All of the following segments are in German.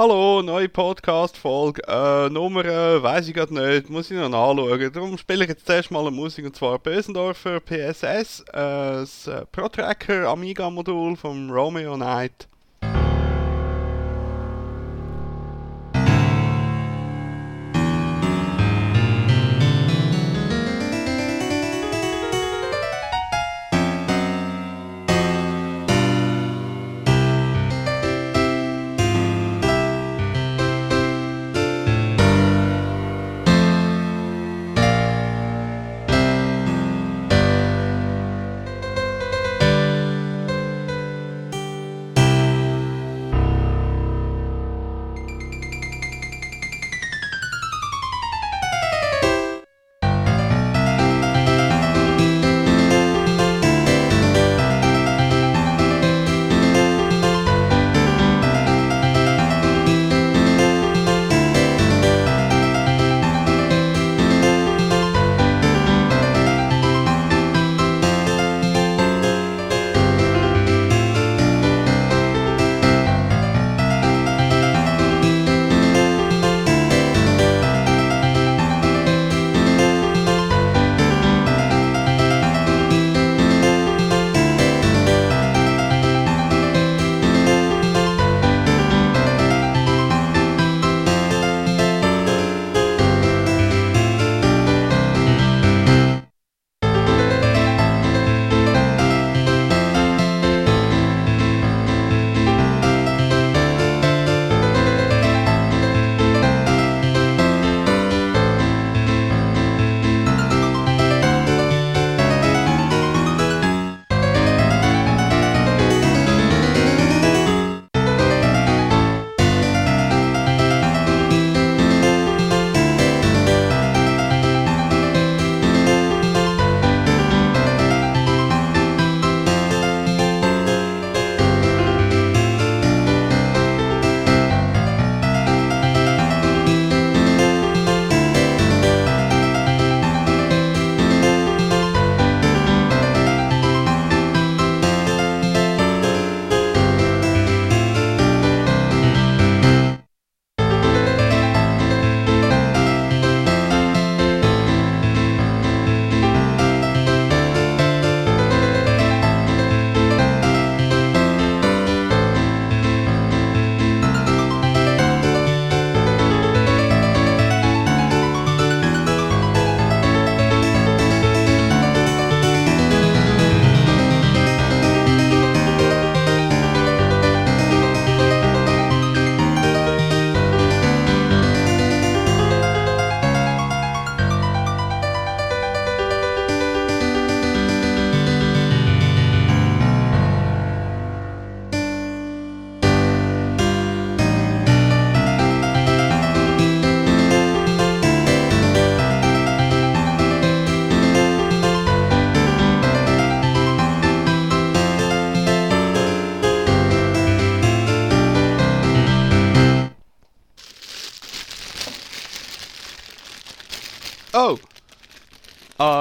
Hallo, neue Podcast-Folge. Äh, Nummer äh, weiß ich gerade nicht, muss ich noch nachschauen. Darum spiele ich jetzt zuerst mal eine Musik und zwar Bösendorfer PSS, äh, das Pro-Tracker Amiga-Modul vom Romeo Knight.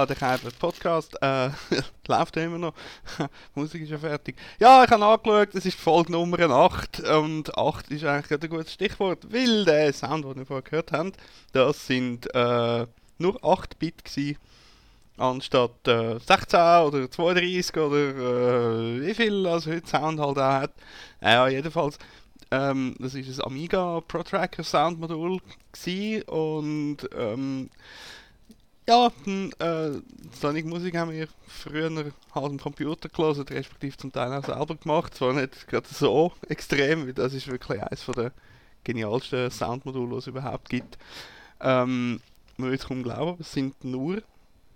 Der Käfer Podcast äh, läuft ja immer noch. Musik ist ja fertig. Ja, ich habe angeschaut, es ist Folge Nummer 8 und 8 ist eigentlich ein gutes Stichwort, weil der Sound, den wir vorher gehört haben, das sind äh, nur 8 Bit gewesen, anstatt äh, 16 oder 32 oder äh, wie viel also heute Sound halt auch hat. Ja, jedenfalls ähm, das ist ein Amiga Pro Tracker Soundmodul und ähm, ja, hm, äh, Sonic Musik haben wir früher halt am Computer gelesen, respektive zum Teil auch selber gemacht. Zwar nicht gerade so extrem, weil das ist wirklich eines der genialsten Soundmodule, die es überhaupt gibt. Ähm, man würde es kaum glauben, es sind nur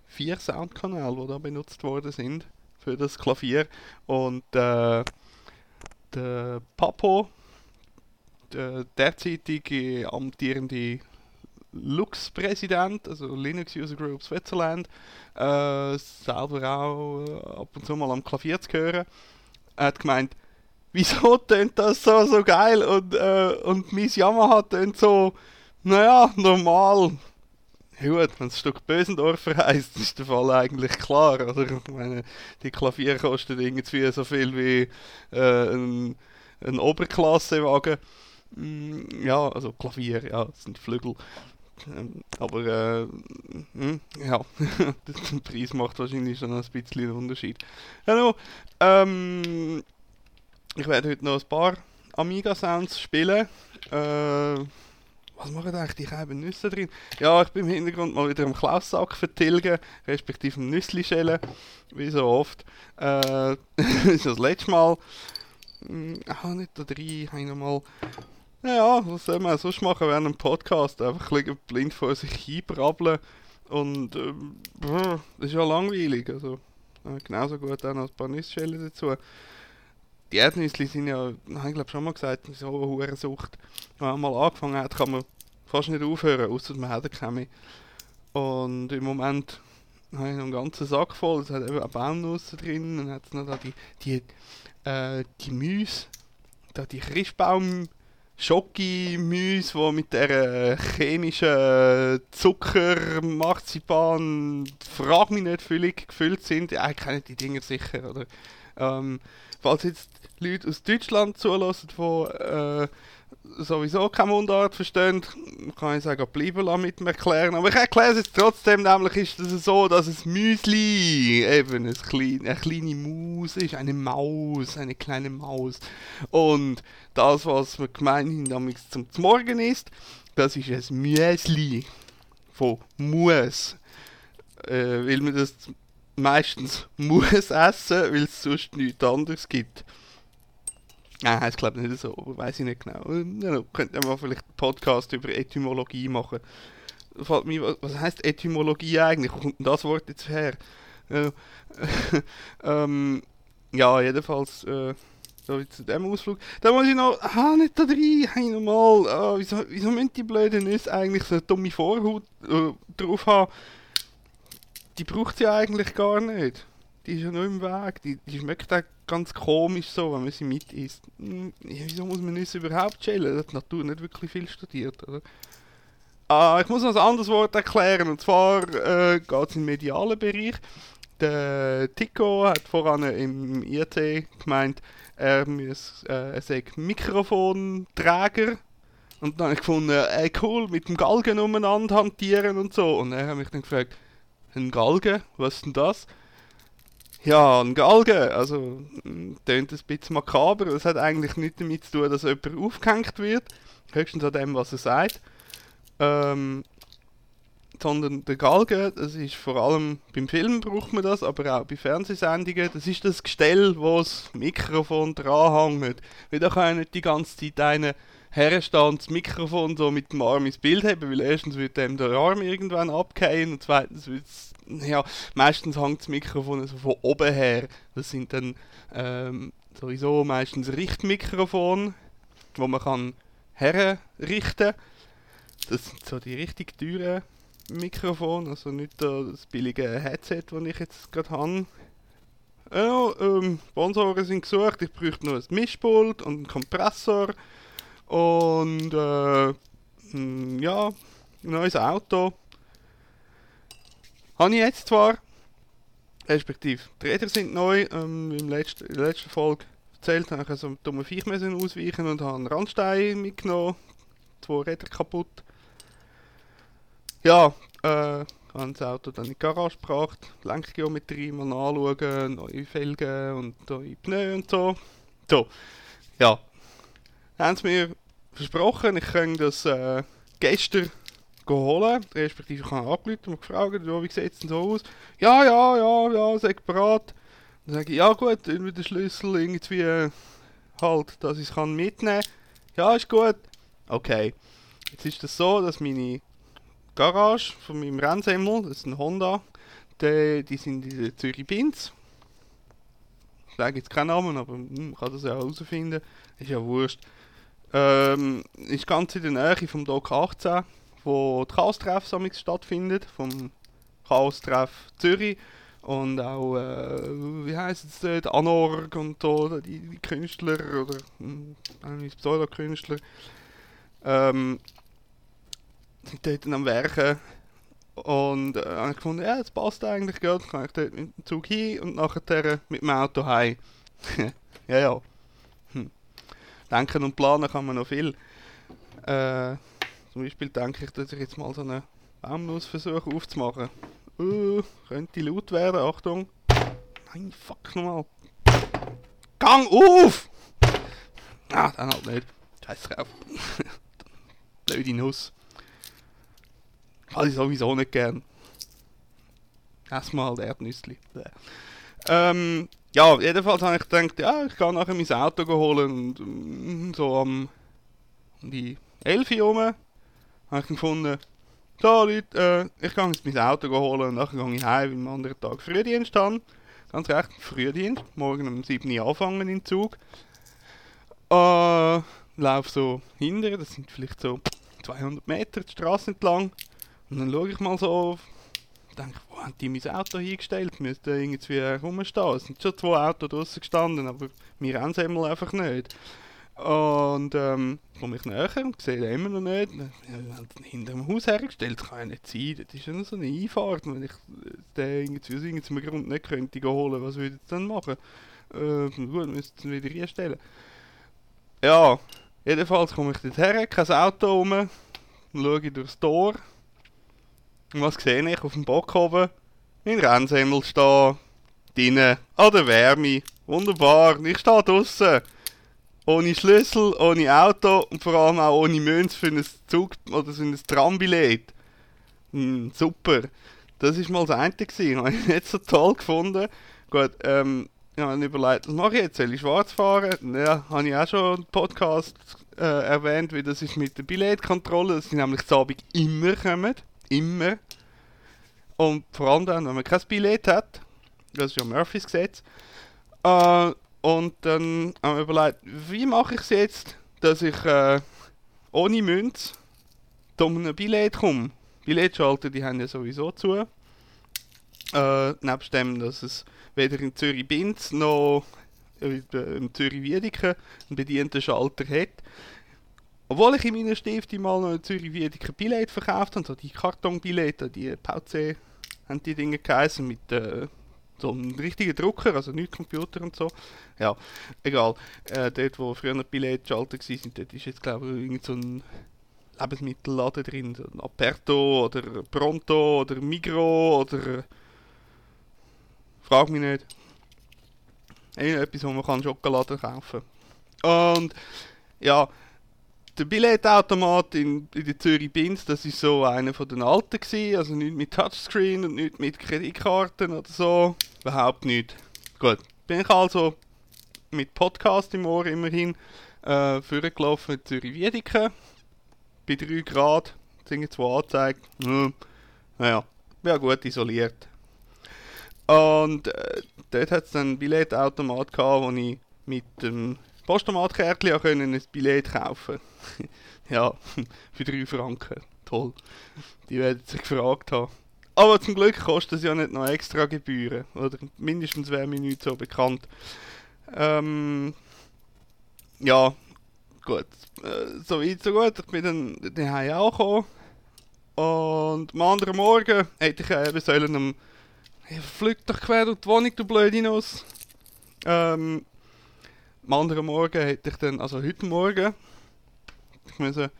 vier Soundkanäle, die da benutzt worden sind für das Klavier. Und äh, der Papo, der derzeitige amtierende Lux-Präsident, also Linux User Group Switzerland, äh, selber auch äh, ab und zu mal am Klavier zu hören, hat gemeint, wieso tönt das so, so geil und, äh, und mein Yamaha tönt so, naja, normal. Ja gut, wenn es Stück Bösendorfer heisst, ist der Fall eigentlich klar. Also, ich meine, die Klavier kosten irgendwie so viel wie äh, ein, ein Oberklassewagen. Mm, ja, also Klavier, ja, das sind Flügel. Ähm, aber äh, mh, ja, der Preis macht wahrscheinlich schon ein bisschen einen Unterschied. Hallo, ähm, ich werde heute noch ein paar Amiga-Sounds spielen. Äh, was machen eigentlich die gelben Nüsse drin? Ja, ich bin im Hintergrund mal wieder am Klaussack vertilgen, respektive am Nüssli schälen, wie so oft. Äh, das ist das letzte Mal. Ah, nicht da drin, habe noch mal ja, was soll man sonst machen während einem Podcast? Einfach blind vor sich hinbrabbeln. Und äh, das ist ja langweilig. Also, äh, genauso gut auch noch ein paar Nüsschellen dazu. Die Erdnüsse sind ja, ich glaube schon mal gesagt, so eine hohe Sucht. Wenn man mal angefangen hat, kann man fast nicht aufhören, außer man hat keine Und im Moment habe ich noch einen ganzen Sack voll. Es hat eben auch Baumnuss drin. Dann hat es noch da die, die, äh, die Müs, da die Christbaum Schoki-Müs, die mit der chemischen Zucker, Marzipan, frag mich nicht, völlig gefüllt sind. Ja, ich kenne die Dinger sicher, oder? Ähm, falls jetzt Leute aus Deutschland zulassen, die äh, sowieso keine Mundart verstehen, kann ich sagen, bleiben mit mir erklären. Aber ich erkläre es jetzt trotzdem, nämlich ist es so, dass es Müsli eben ein klein, eine kleine Maus ist, eine Maus, eine kleine Maus. Und das, was man gemeinhin damals zum Morgen isst, das ist ein Müsli von Mus. Äh, weil man das meistens muss essen, weil es sonst nichts anderes gibt. Nein, heißt glaube nicht so, aber weiß ich nicht genau. Ja, könnte man vielleicht einen Podcast über Etymologie machen. Fällt mir, was heißt Etymologie eigentlich? Wo kommt denn das Wort jetzt her? Äh, ähm, ja, jedenfalls, äh, so zu dem Ausflug. Da muss ich noch, ah, nicht da drin, hey, nochmal, ah, wieso, wieso müssen die blöden Nüsse eigentlich so eine dumme Vorhaut äh, drauf haben? Die braucht sie eigentlich gar nicht. Die ist ja nur im Weg. Die, die schmeckt auch ganz komisch so, wenn man sie mit isst. Hm, wieso muss man Nüsse überhaupt chillen? Das hat die Natur nicht wirklich viel studiert, oder? Ah, ich muss noch ein anderes Wort erklären. Und zwar äh, geht es im medialen Bereich. Der Tico hat voran im IRT gemeint, er, muss, äh, er sei Mikrofonträger. Und dann habe ich gefunden, ey cool, mit dem Galgen umeinander hantieren und so. Und er hat mich dann gefragt, ein Galgen, was ist denn das? Ja, ein Galgen, also tönt ein bisschen makaber. Das hat eigentlich nichts damit zu tun, dass jemand aufgehängt wird. Höchstens an dem, was er sagt. Ähm, sondern der Galgen, das ist vor allem beim Film braucht man das, aber auch bei Fernsehsendungen, das ist das Gestell, wo das Mikrofon dranhängt. Weil da kann ja nicht die ganze Zeit einer herstehen das Mikrofon so mit dem Arm ins Bild haben, weil erstens wird dem der Arm irgendwann abgehen und zweitens wird ja, meistens hängt das Mikrofon so von oben her. Das sind dann ähm, sowieso meistens Richtmikrofone, wo man kann herrichten. Das sind so die richtig teuren Mikrofone, also nicht das billige Headset, das ich jetzt gerade habe. Ja, ähm, Sponsoren sind gesucht, ich bräuchte noch ein Mischpult und einen Kompressor und äh, hm, ja, ein neues Auto. Habe ich jetzt zwar, respektive die Räder sind neu, ähm, im letzten, in der letzten Folge erzählt, habe ich so einen dummen Viech ausweichen und habe einen Randstein mitgenommen, zwei Räder kaputt. Ja, äh, habe das Auto dann in die Garage gebracht, Lenkgeometrie mal anschauen, neue Felgen und neue Pneu und so. So, ja, haben sie mir versprochen, ich kann das äh, gestern holen, respektive ich habe angerufen und gefragt, wie sieht es denn so aus? Ja, ja, ja, ja, sag bereit. Dann sage ich, ja gut, irgendwie den Schlüssel irgendwie äh, halt, dass ich es mitnehmen kann. Ja, ist gut. Okay. Jetzt ist das so, dass meine Garage von meinem Rennsemmel, das ist ein Honda, die, die sind in Zürich Binz. Ich sage jetzt keinen Namen, aber hm, man kann das ja herausfinden. Ist ja wurscht. Ähm, ist ganz in der Nähe vom Dock 18, wo die Chaos-Treff stattfindet, vom Chaos-Treff Zürich. Und auch, äh, wie heisst es dort, Anorg und so, die, die Künstler oder äh, Pseudo-Künstler, ähm, sind dort am Werken. Und äh, habe ich gefunden, ja, das passt eigentlich gut, dann kann ich dort mit dem Zug hin und nachher mit dem Auto heim. ja, ja denken und planen kann man noch viel. Äh, zum Beispiel denke ich, dass ich jetzt mal so einen Baumnuss versuche aufzumachen. Uh, könnte laut werden, Achtung. Nein, fuck nochmal. Gang auf! Ah, dann halt nicht. Scheiß drauf. Blöde Nuss. Habe ich sowieso nicht gern. Erstmal Erdnüssli. Ähm, ja, jedenfalls habe ich gedacht, ja, ich kann nachher mein Auto holen und mm, so am um die 11 Uhr rum habe ich gefunden, so Leute, äh, ich gehe jetzt mein Auto holen und nachher gehe ich heim, weil am anderen Tag Frühdienst habe. Ganz recht, Frühdienst, morgen um 7 Uhr anfangen den Zug. Äh, laufe so hinter, das sind vielleicht so 200 Meter die Straße entlang. Und dann schaue ich mal so denke, wo haben die mein Auto hingestellt? Müsste irgendwie rumstehen. Es sind schon zwei Autos draußen gestanden, aber wir haben es einfach nicht. Und ähm, komme ich näher und sehe den immer noch nicht. Wir haben ihn hinter dem Haus hergestellt. Das kann ja nicht sein. Das ist ja nur so eine Einfahrt. Wenn ich den irgendwie aus irgendeinem Grund nicht könnte holen, was würde ich dann machen? Äh, gut, müsste ich wieder einstellen. Ja, jedenfalls komme ich dort her, kein Auto rum, schaue durchs Tor und was sehe ich auf dem Bock oben? Mein Rennsemmel stehen. Drinnen. An der Wärme. Wunderbar. Ich stehe draußen. Ohne Schlüssel, ohne Auto und vor allem auch ohne Münz für ein Zug- oder für ein Trambillett. Hm, super. Das war mal das eine. Gewesen. Habe ich nicht so toll gefunden. Gut, ähm, ich habe überlegt, was mache ich jetzt? Soll ich schwarz fahren? Ja, habe ich auch schon im Podcast äh, erwähnt, wie das ist mit der Billetkontrolle, dass sie nämlich zu Abend immer kommen. Immer. Und vor allem dann, wenn man kein Billett hat, das ist ja Murphys Gesetz, äh, und dann haben wir überlegt, wie mache ich es jetzt, dass ich äh, ohne Münze zu einem Billett komme. Billetschalter, die haben ja sowieso zu. Äh, nebst dem, dass es weder in Zürich-Binz noch in Zürich-Wiedeke einen bedienten Schalter hat. Obwohl ich in meiner Stifte mal noch in Zürich Wiedeke Billett verkauft habe, so die Kartonbillette, die VC haben die Dinge geheißen mit äh, so einem richtigen Drucker, also nicht Computer und so. Ja, egal. Äh, dort, wo früher Billetschalter waren, dort ist jetzt glaube ich irgend so ein Lebensmittelladen drin, so ein Aperto oder Pronto oder Migro oder frag mich nicht. Irgendetwas, wo man kann Schokolade kaufen kann. Und ja, der Billetautomat in, in der Zürich Binz, das ist so einer von den alten gewesen, also nicht mit Touchscreen und nicht mit Kreditkarten oder so, überhaupt nicht. Gut, bin ich also mit Podcast im Ohr immerhin äh, vorgelaufen in Zürich Wiedeke, bei 3 Grad, sind zwei angezeigt, hm, naja, wäre gut isoliert. Und äh, dort hat es dann einen Billetautomat gehabt, wo ich mit dem Postomatkärtchen können ein Billett kaufen Ja, für 3 Franken. Toll. Die werden sich gefragt haben. Aber zum Glück kostet es ja nicht noch extra Gebühren. Oder mindestens wäre mir nicht so bekannt. Ähm, ja, gut. Äh, so weit, so gut. Ich bin dann daheim auch gekommen. Und am anderen Morgen hätte ich eben sollen am... Hey, fliegt doch quer durch die Wohnung, du blöde Nuss. Ähm, am anderen Morgen hätte ich dann, also heute Morgen, ich musste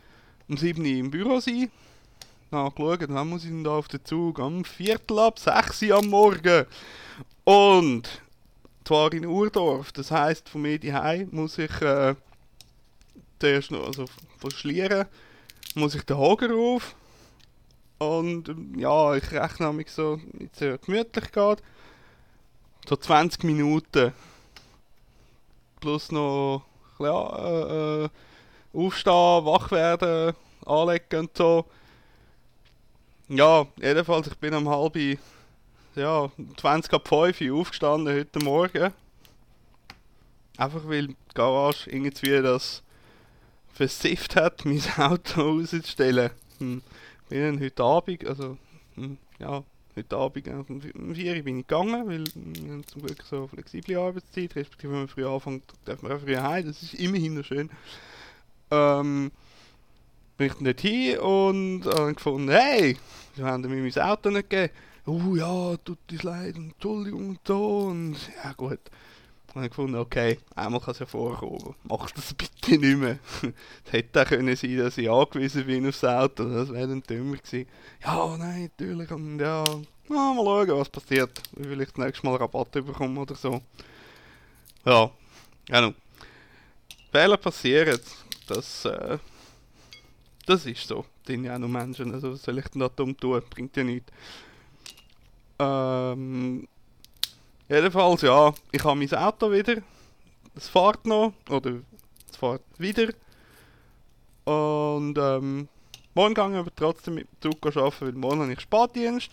um 7 Uhr im Büro sein. Dann geschaut, wann muss ich denn da auf den Zug? Am Viertel ab 6 Uhr am Morgen. Und zwar in Urdorf. Das heisst, von mir daheim muss ich äh, zuerst noch, also von muss ich den Hager rauf. Und ähm, ja, ich rechne mich so, wenn es gemütlich geht, so 20 Minuten plus noch ja, äh, äh, aufstehen, wach werden, anlegen und so. Ja, jedenfalls, ich bin um halb ja, 20 ab 5 Uhr aufgestanden heute Morgen. Einfach weil die Garage irgendwie das versifft hat, mein Auto rauszustellen. Hm. Bin dann heute Abend, also hm, ja, heute Abend um 4 Uhr bin ich gegangen, weil wir haben zum Glück so flexible Arbeitszeit, respektive wenn man früh anfängt, darf man auch früh heim, das ist immerhin noch schön. Ähm, bin ich nicht hin und habe gefunden, hey, wir haben mir mein Auto nicht gegeben. Oh ja, tut uns leid, Entschuldigung und so und ja gut. Und ich gefunden, okay, einmal kann es ja vorkommen, mach das bitte nicht mehr. es hätte auch können sein, dass ich angewiesen bin aufs Auto, das wäre dann dümmer gewesen. Ja, nein, natürlich, und ja, mal schauen, was passiert. Will das nächste Mal Rabatt bekommen oder so. Ja, genau. Fehler passieren, das, äh, das ist so. Das sind ja auch noch Menschen, also was soll ich denn da dumm tun? Bringt ja nichts. Ähm, jedenfalls, ja, ich habe mein Auto wieder. Es fährt noch, oder es fährt wieder. Und ähm, morgen gehe ich aber trotzdem mit dem Zug arbeiten, weil morgen habe ich Spätdienst.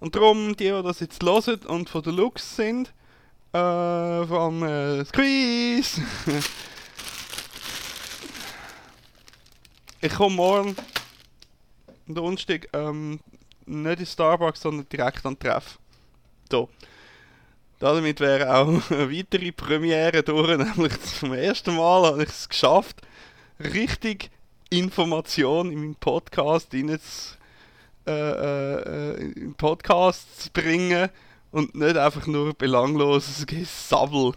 Und darum, die, die das jetzt hören und von der Lux sind, äh, vom äh, Squeeze, ich komme morgen am Donnerstag ähm, nicht in Starbucks, sondern direkt an den Treff. So. Damit wäre auch eine weitere Premiere durch, nämlich zum ersten Mal habe ich es geschafft, richtig Information in meinen Podcast zu, äh, äh, in Podcast zu bringen und nicht einfach nur belangloses Gesabbel.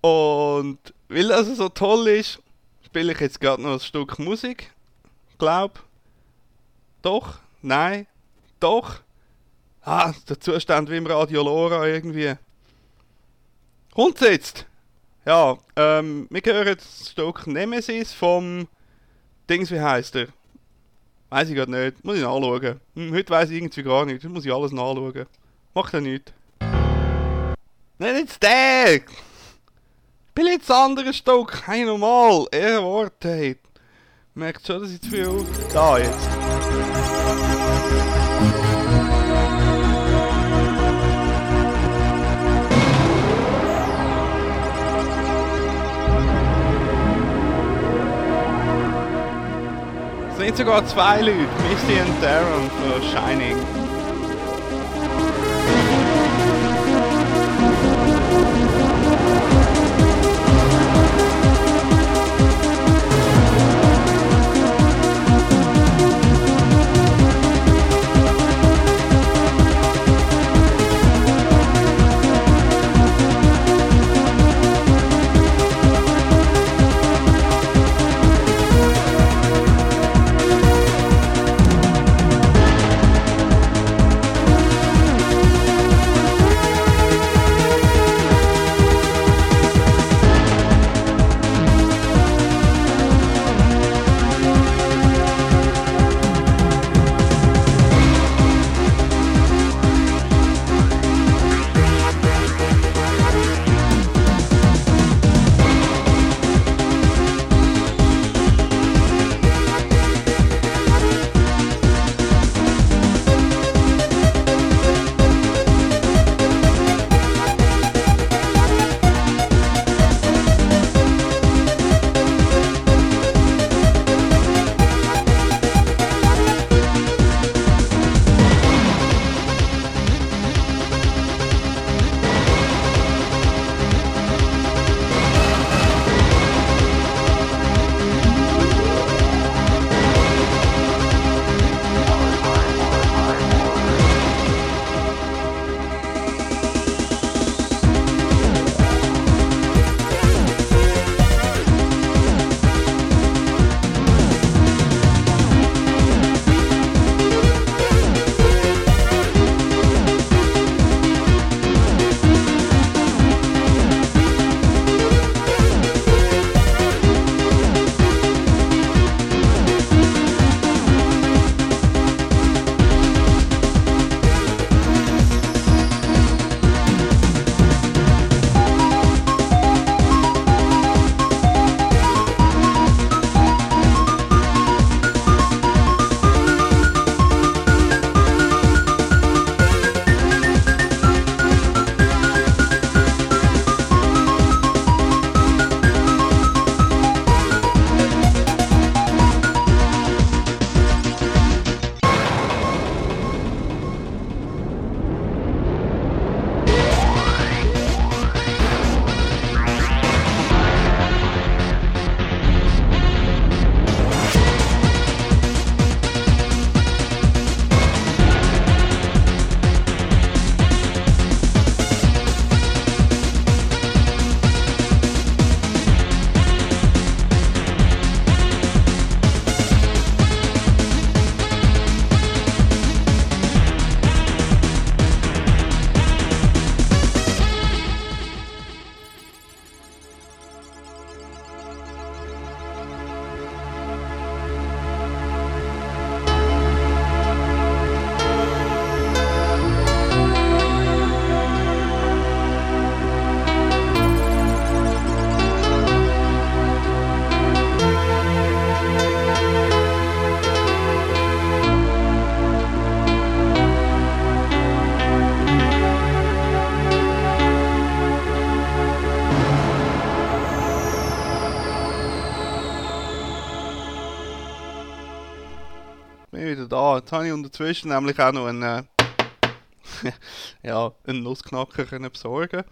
Und weil das so toll ist, spiele ich jetzt gerade noch ein Stück Musik. Glaub. Doch. Nein. Doch. Ah, der Zustand wie im Radio Lora irgendwie. Kommt's jetzt? Ja, ähm, wir hören das Stück Nemesis vom Dings, wie heißt er? Weiß ich gerade nicht. Muss ich nachschauen. Hm, heute weiß ich irgendwie gar nicht. Das muss ich alles nachschauen. Macht ja nichts. Nein, jetzt der! Bin jetzt ein anderes Stück. Hey, normal. Er Wort, hey. Merkt schon, dass ich zu viel... Da, jetzt. Sind sogar zwei Leute, Misty und Darren für Shining. Jetzt habe ich unterzwischen nämlich auch noch einen, äh, ja, einen Nussknacker können besorgen.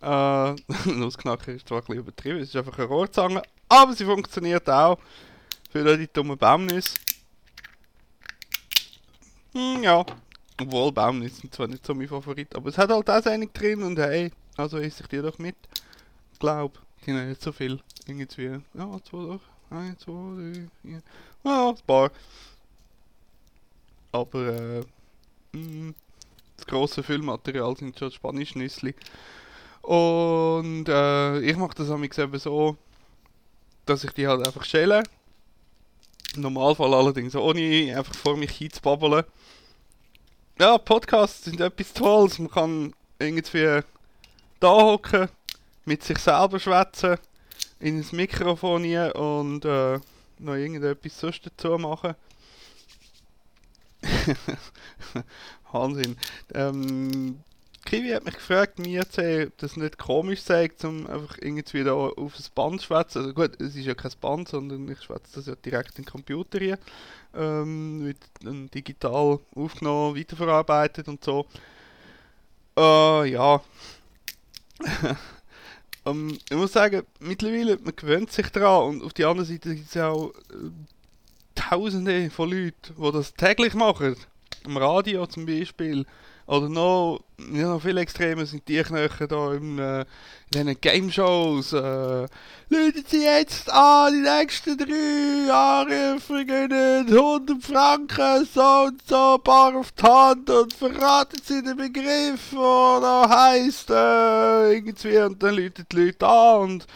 Äh, Nussknacker ist zwar ein bisschen übertrieben, es ist einfach eine Rohrzange, aber sie funktioniert auch für die dummen Baumnüsse. Hm, ja, obwohl Baumnüsse sind zwar nicht so mein Favorit, aber es hat halt auch einig drin und hey, also esse ich die doch mit. Glaub, die haben nicht so viel. Irgendwie, ja, zwei doch. Eins, zwei, drei, vier. Ja, ein paar. Aber äh, mh, das grosse Füllmaterial sind schon spanische Nüssli. Und äh, ich mache das eben so, dass ich die halt einfach schäle. Im Normalfall allerdings ohne einfach vor mich hinzubabbeln. Ja, Podcasts sind etwas Tolles. Man kann irgendwie da hocken, mit sich selber schwätzen, ins Mikrofon hier und äh, noch irgendetwas sonst dazu machen. Wahnsinn. Ähm, Kiwi hat mich gefragt, mir zu ob das nicht komisch sei, um einfach irgendwie da auf das Band zu schwätzen. Also gut, es ist ja kein Band, sondern ich schwätze das ja direkt in den Computer hier. Ähm, wird dann digital aufgenommen, weiterverarbeitet und so. Äh, ja. ähm, ich muss sagen, mittlerweile, man gewöhnt sich daran und auf der anderen Seite gibt es auch äh, tausende von Leuten, die das täglich machen. Im Radio zum Beispiel. Oder noch, ja, noch viel extremer sind die Knöchel da im, äh, in diesen Game-Shows. Äh, Leute Sie jetzt an, die nächsten drei Jahre vergönnen 100 Franken, so und so, Bar auf die Hand und verraten Sie den Begriff, der da heisst, äh, irgendwie, und dann läuten die Leute an und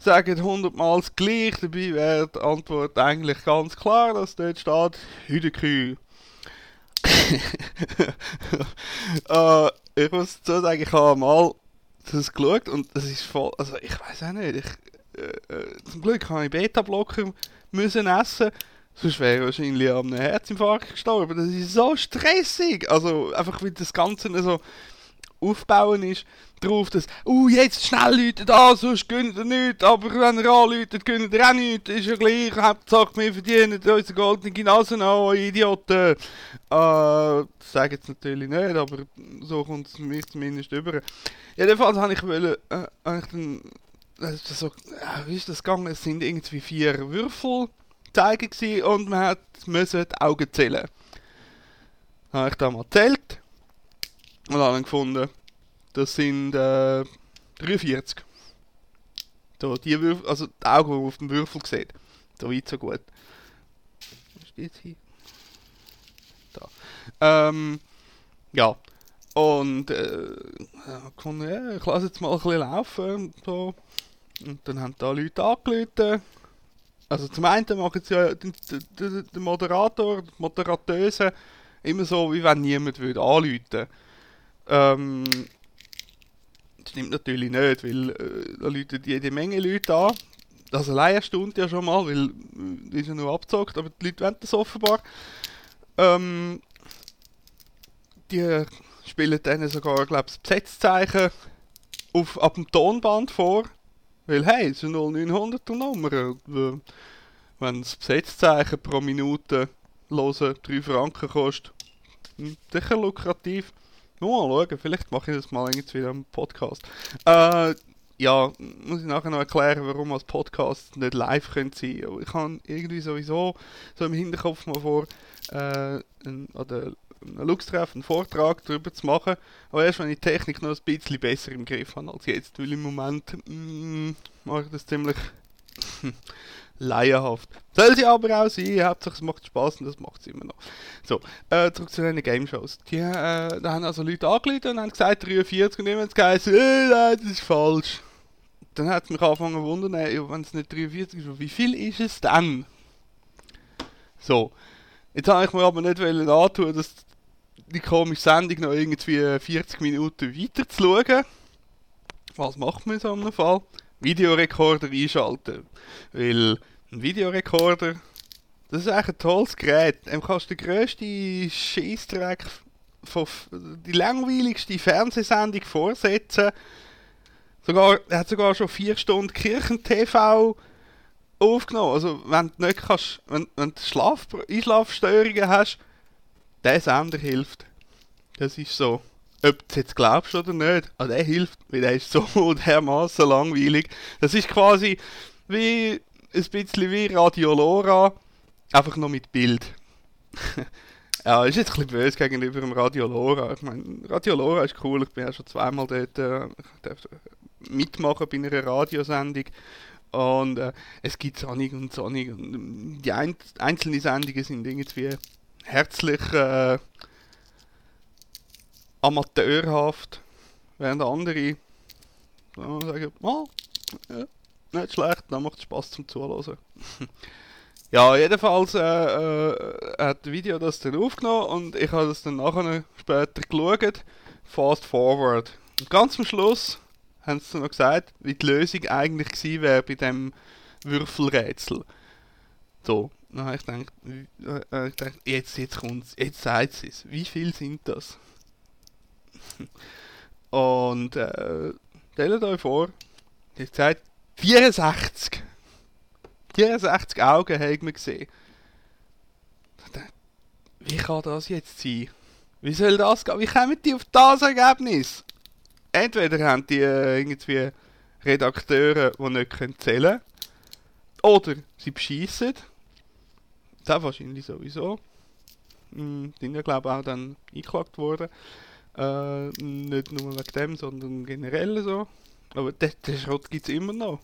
sagen hundertmal das Gleiche. Dabei wäre die Antwort eigentlich ganz klar, dass dort steht, Hüdekühe. äh, ich muss dazu sagen, ich habe mal das geschaut und das ist voll, also ich weiß auch nicht, ich, äh, äh, zum Glück habe ich Beta-Blocker müssen essen, sonst wäre ich wahrscheinlich an einem Herzinfarkt gestorben. Das ist so stressig, also einfach wie das Ganze so aufbauen ist, drauf, dass, uh, jetzt schnell Leute da, sonst gönnt ihr nichts, aber wenn ihr anläutet, gönnt ihr auch nichts, ist ja gleich, Hauptsache wir verdienen unsere goldene Nase noch, Idioten. Äh, das sage ich jetzt natürlich nicht, aber so kommt es mir zumindest über. Jedenfalls habe ich wollen, äh, dann, das so, äh, wie ist das gegangen, es sind irgendwie vier Würfel zeigen und man hat müssen die Augen zählen. Habe ich da mal gezählt und habe gefunden, das sind äh, 43. So, die Würfel, also die Augen, die man auf dem Würfel sieht. So weit, so gut. Wo steht hier? Da. Ähm, ja. Und äh, gefunden, ja, ich lasse jetzt mal ein bisschen laufen. So. Und dann haben da Leute angerufen. Also zum einen machen sie ja den, den, den Moderator, die Moderateuse immer so, wie wenn niemand würde anrufen würde. Ähm, stimmt natürlich nicht, weil äh, da läutet jede Menge Leute an. Das allein stimmt ja schon mal, weil äh, ist ja nur abgezockt, aber die Leute wollen das offenbar. Ähm, die spielen dann sogar, glaube ich, das Besetzzeichen auf, ab dem Tonband vor. Weil, hey, es eine 0900er Nummer. Äh, wenn das Besetzzeichen pro Minute hören 3 Franken kostet, hm, sicher lukrativ. Nur mal schauen, vielleicht mache ich das mal irgendwie wieder im Podcast. Äh, ja, muss ich nachher noch erklären, warum als Podcast nicht live können sein können. Ich habe irgendwie sowieso so im Hinterkopf mal vor, äh, einen Lux-Treff, einen Vortrag darüber zu machen. Aber erst wenn ich die Technik noch ein bisschen besser im Griff habe als jetzt, weil im Moment mm, mache ich das ziemlich laienhaft. Soll sie aber auch sein, hauptsächlich es macht Spaß und das macht sie immer noch. So, äh, zurück zu den Game Shows. Die, äh, da haben also Leute angeleitet und haben gesagt 43 und jemand gesagt, äh, nein, das ist falsch. Dann hat es mich angefangen zu wundern, wenn es nicht 43 ist, wie viel ist es dann? So, jetzt habe ich mir aber nicht antun, dass die komische Sendung noch irgendwie 40 Minuten weiter zu schauen. Was macht man in so einem Fall? Videorekorder einschalten. Weil ein Videorekorder, das ist eigentlich ein tolles Gerät. Dem kannst du den grössten Scheißdreck von die langweiligste Fernsehsendung vorsetzen. Sogar, er hat sogar schon vier Stunden Kirchen-TV aufgenommen. Also wenn du nicht kannst, wenn, wenn du Schlaf, Einschlafstörungen hast, der Sender hilft. Das ist so. Ob du es jetzt glaubst oder nicht, aber der hilft, weil der ist so dermaßen langweilig. Das ist quasi wie ein bisschen wie Radio Lora, einfach noch mit Bild. ja, ist jetzt ein bisschen böse gegenüber dem Radio Lora. Ich meine, Radio Lora ist cool, ich bin ja schon zweimal dort äh, mitmachen bei einer Radiosendung. Und äh, es gibt Sonnig und Sonnig. Und ähm, die ein einzelnen Sendungen sind irgendwie herzlich äh, amateurhaft, während andere sagen, oh, ja, nicht schlecht, dann macht es Spaß zum Zuhören. ja, jedenfalls äh, äh, hat das Video das dann aufgenommen und ich habe das dann nachher später geschaut. Fast forward. Und ganz am Schluss haben sie noch gesagt, wie die Lösung eigentlich gewesen wäre bei dem Würfelrätsel. So, dann habe ich gedacht, äh, gedacht jetzt, jetzt kommt's, jetzt sagt sie es. Wie viel sind das? Und äh, stellt euch vor, ich habe gesagt, 64. 64 Augen haben wir gesehen. Wie kann das jetzt sein? Wie soll das gehen? Wie kommen die auf das Ergebnis? entweder haben die äh, irgendwie Redakteure, die nicht können zählen können, oder sie beschießen. Das wahrscheinlich sowieso. Hm, die sind glaube ich auch dann eingeklagt worden. Äh, nicht nur wegen dem, sondern generell so. Aber den, Schrott gibt es immer noch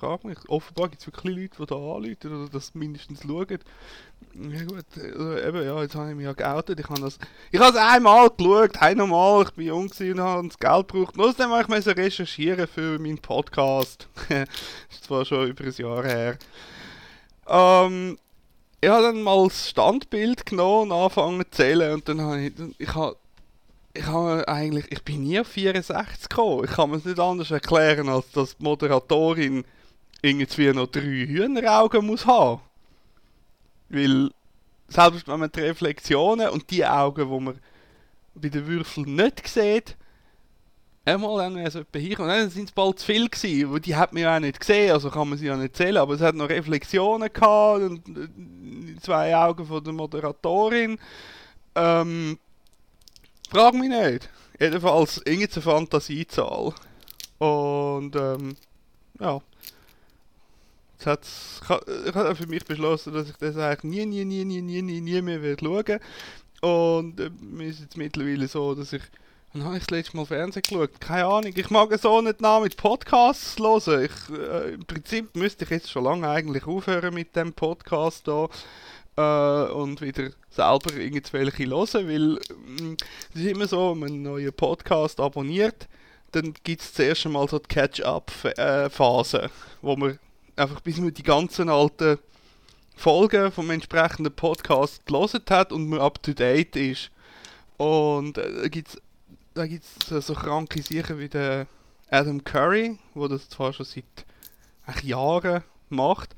frage mich. Offenbar gibt es wirklich Leute, die da anrufen oder das mindestens schauen. Ja gut, also eben, ja, jetzt habe ich mich ja geoutet. Ich habe das, ich habe es einmal geschaut, einmal, ich bin jung und habe das Geld gebraucht. Außerdem habe ich recherchieren für meinen Podcast. das ist zwar schon über ein Jahr her. Ähm, ich habe dann mal das Standbild genommen und angefangen zu zählen und dann habe ich, ich habe ich habe eigentlich, ich bin nie auf 64 gekommen. Ich kann mir es nicht anders erklären, als dass die Moderatorin irgendwie noch drei Hühneraugen muss haben. Weil, selbst wenn man die Reflexionen und die Augen, die man bei den Würfeln nicht sieht, einmal dann wäre es etwa hier und dann sind es bald zu viel gewesen, weil die hat man ja auch nicht gesehen, also kann man sie ja nicht zählen, aber es hat noch Reflexionen gehabt und die zwei Augen von der Moderatorin. Ähm, frag mich nicht. Jedenfalls irgendeine Fantasiezahl. Und ähm, ja. Jetzt hat's, ich habe für mich beschlossen, dass ich das eigentlich nie, nie, nie, nie, nie, nie, mehr werde schauen. Und äh, mir ist jetzt mittlerweile so, dass ich Wann habe ich das letzte Mal Fernsehen geschaut? Keine Ahnung. Ich mag so nicht nach mit Podcasts hören. Ich, äh, Im Prinzip müsste ich jetzt schon lange eigentlich aufhören mit dem Podcast hier äh, und wieder selber irgendwelche hören, weil äh, es ist immer so, wenn man einen neuen Podcast abonniert, dann gibt es zuerst einmal so die Catch-up-Phase, wo man einfach bis man die ganzen alten Folgen vom entsprechenden Podcast gelesen hat und man up to date ist. Und äh, da gibt es so kranke Sachen wie der Adam Curry, wo das zwar schon seit Jahren macht.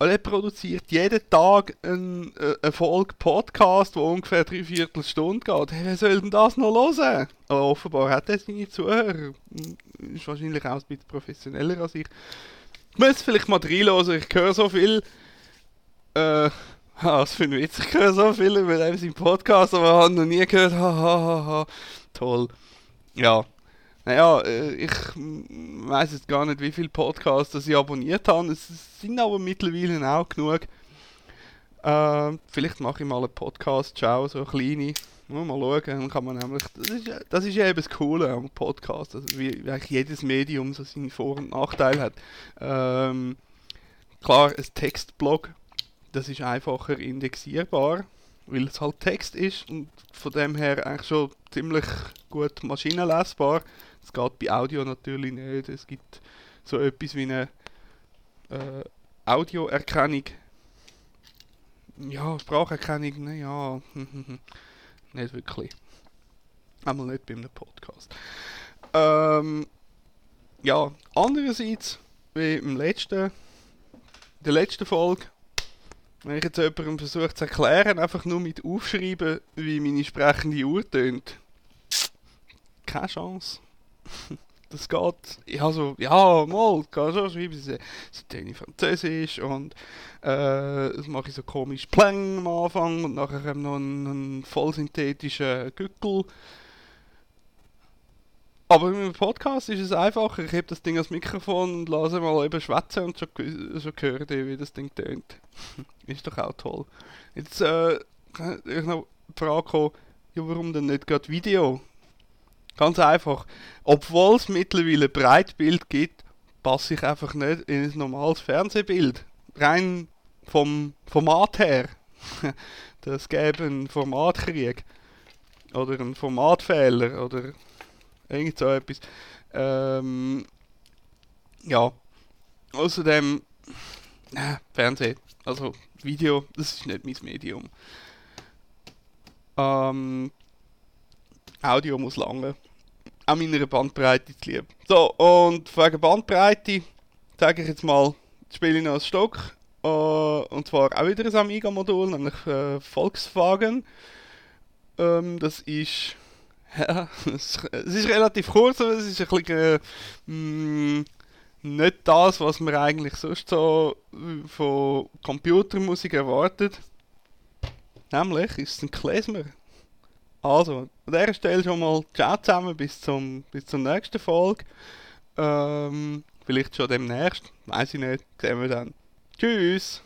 Er produziert jeden Tag ein, äh, eine Folge Podcast, wo ungefähr drei Viertelstunde geht. Hey, wer soll denn das noch hören? Aber offenbar hat er seine Zuhörer. Ist wahrscheinlich auch ein bisschen professioneller als ich. Ich muss vielleicht mal reinhören, ich höre so viel. Äh, was für ein Witz, ich höre so viel über seinen Podcast, aber ich habe noch nie gehört. Ha, ha, ha, ha. Toll. Ja. Naja, äh, ich weiß jetzt gar nicht, wie viele Podcasts ich abonniert habe. Es sind aber mittlerweile auch genug. Äh, vielleicht mache ich mal einen Podcast, ciao, so eine kleine. Mal schauen, dann kann man nämlich, das ist, ja eben das Coole am Podcast, also wie, eigentlich jedes Medium so seine Vor- und Nachteile hat. Ähm, klar, ein Textblog, das ist einfacher indexierbar, weil es halt Text ist und von dem her eigentlich schon ziemlich gut maschinenlesbar. Das geht bei Audio natürlich nicht. Es gibt so etwas wie eine äh, Audioerkennung. Ja, Spracherkennung, naja. Nicht wirklich. Einmal nicht bei einem Podcast. Ähm, ja, andererseits, wie im letzten, der letzten Folge, wenn ich jetzt jemandem versuche zu erklären, einfach nur mit aufschreiben, wie meine sprechende Uhr tönt. Keine Chance. das geht, ja so, ja, mal, kann schon schreiben, sie, tun Französisch und äh, das mache ich so komisch Plang am Anfang und nachher noch einen, einen vollsynthetischen Gückel. Aber mit dem Podcast ist es einfacher. Ich habe das Ding als Mikrofon und lasse mal eben schwätzen und schon, schon hören, wie das Ding tönt. ist doch auch toll. Jetzt äh, ich noch die Frage ja, warum denn nicht gerade Video? Ganz einfach. Obwohl es mittlerweile Breitbild gibt, passe ich einfach nicht in ein normales Fernsehbild. Rein vom Format her. das gäbe einen Formatkrieg. Oder einen Formatfehler. Oder irgend so etwas. Ähm, ja. Außerdem, äh, Fernsehen, also Video, das ist nicht mein Medium. Ähm, Audio muss lange. Auch meiner Bandbreite zu lieb. So, und wegen Bandbreite sage ich jetzt mal, spiele ich noch ein Stock. Uh, und zwar auch wieder ein Amiga-Modul, nämlich äh, Volkswagen. Ähm, das ist. Ja, es, ist relativ kurz, aber es ist ein bisschen. Äh, mm, nicht das, was man eigentlich sonst so äh, von Computermusik erwartet. Nämlich ist es ein Klezmer. Also, an dieser Stelle schon mal ciao zusammen, bis, zum, bis zur nächsten Folge. Ähm, vielleicht schon demnächst, weiß ich nicht, sehen wir dann. Tschüss!